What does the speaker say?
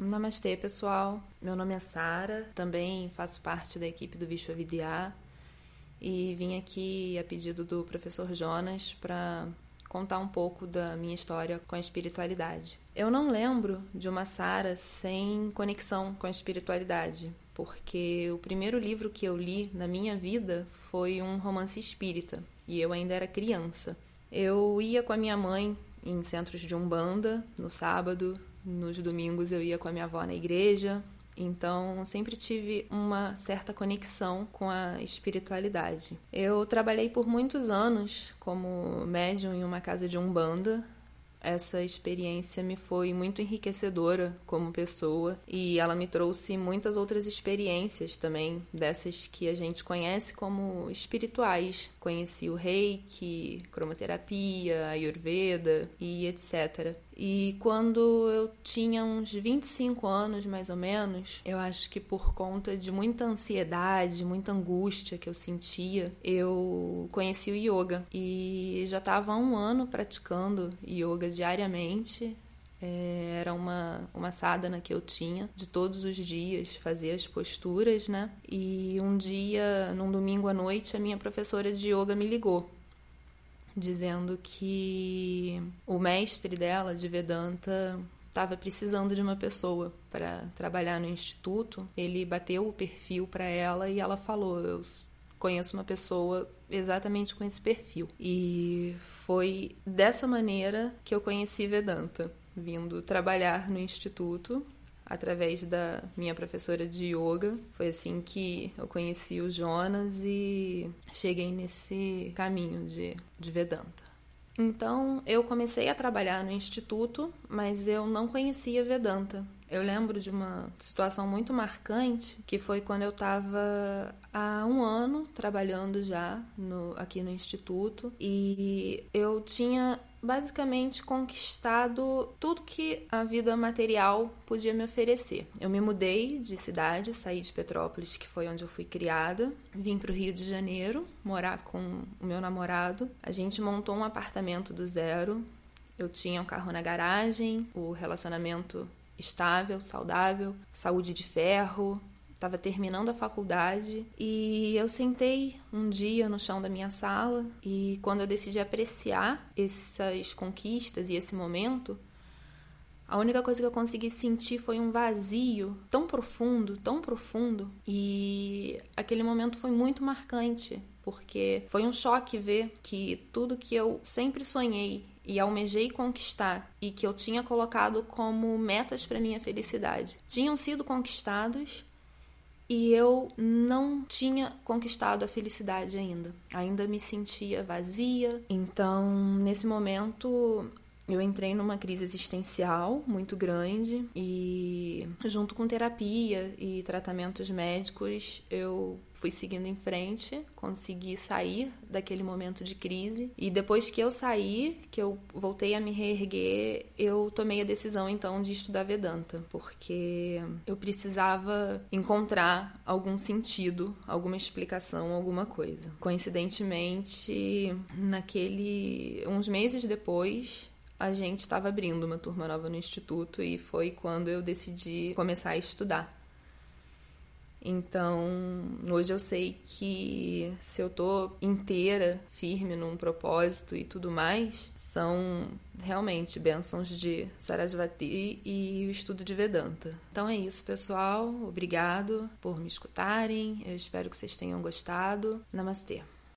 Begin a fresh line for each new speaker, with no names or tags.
Namastê, pessoal. Meu nome é Sara, também faço parte da equipe do Vishwavidya e vim aqui a pedido do professor Jonas para contar um pouco da minha história com a espiritualidade. Eu não lembro de uma Sara sem conexão com a espiritualidade, porque o primeiro livro que eu li na minha vida foi um romance espírita e eu ainda era criança. Eu ia com a minha mãe em centros de umbanda no sábado, nos domingos eu ia com a minha avó na igreja, então, sempre tive uma certa conexão com a espiritualidade. Eu trabalhei por muitos anos como médium em uma casa de umbanda. Essa experiência me foi muito enriquecedora como pessoa e ela me trouxe muitas outras experiências também, dessas que a gente conhece como espirituais. Conheci o reiki, cromoterapia, ayurveda e etc. E quando eu tinha uns 25 anos, mais ou menos, eu acho que por conta de muita ansiedade, muita angústia que eu sentia, eu conheci o yoga. E já estava há um ano praticando yoga diariamente. É, era uma, uma sadhana que eu tinha de todos os dias, fazer as posturas, né? E um dia, num domingo à noite, a minha professora de yoga me ligou dizendo que o mestre dela de Vedanta estava precisando de uma pessoa para trabalhar no instituto. Ele bateu o perfil para ela e ela falou: "Eu conheço uma pessoa exatamente com esse perfil". E foi dessa maneira que eu conheci Vedanta, vindo trabalhar no instituto através da minha professora de yoga. Foi assim que eu conheci o Jonas e cheguei nesse caminho de, de Vedanta. Então, eu comecei a trabalhar no instituto, mas eu não conhecia Vedanta. Eu lembro de uma situação muito marcante, que foi quando eu estava há um ano trabalhando já no, aqui no instituto e eu tinha basicamente conquistado tudo que a vida material podia me oferecer. Eu me mudei de cidade, saí de Petrópolis, que foi onde eu fui criada, vim para o Rio de Janeiro morar com o meu namorado. A gente montou um apartamento do zero. Eu tinha um carro na garagem, o relacionamento estável, saudável, saúde de ferro, estava terminando a faculdade. E eu sentei um dia no chão da minha sala e quando eu decidi apreciar essas conquistas e esse momento, a única coisa que eu consegui sentir foi um vazio tão profundo, tão profundo, e aquele momento foi muito marcante, porque foi um choque ver que tudo que eu sempre sonhei e almejei conquistar e que eu tinha colocado como metas para minha felicidade tinham sido conquistados e eu não tinha conquistado a felicidade ainda. Ainda me sentia vazia. Então, nesse momento, eu entrei numa crise existencial muito grande e, junto com terapia e tratamentos médicos, eu fui seguindo em frente, consegui sair daquele momento de crise e depois que eu saí, que eu voltei a me reerguer, eu tomei a decisão então de estudar Vedanta, porque eu precisava encontrar algum sentido, alguma explicação, alguma coisa. Coincidentemente, naquele uns meses depois, a gente estava abrindo uma turma nova no instituto e foi quando eu decidi começar a estudar. Então, hoje eu sei que se eu tô inteira, firme num propósito e tudo mais, são realmente bênçãos de Sarasvati e o estudo de Vedanta. Então é isso, pessoal. Obrigado por me escutarem. Eu espero que vocês tenham gostado. Namastê.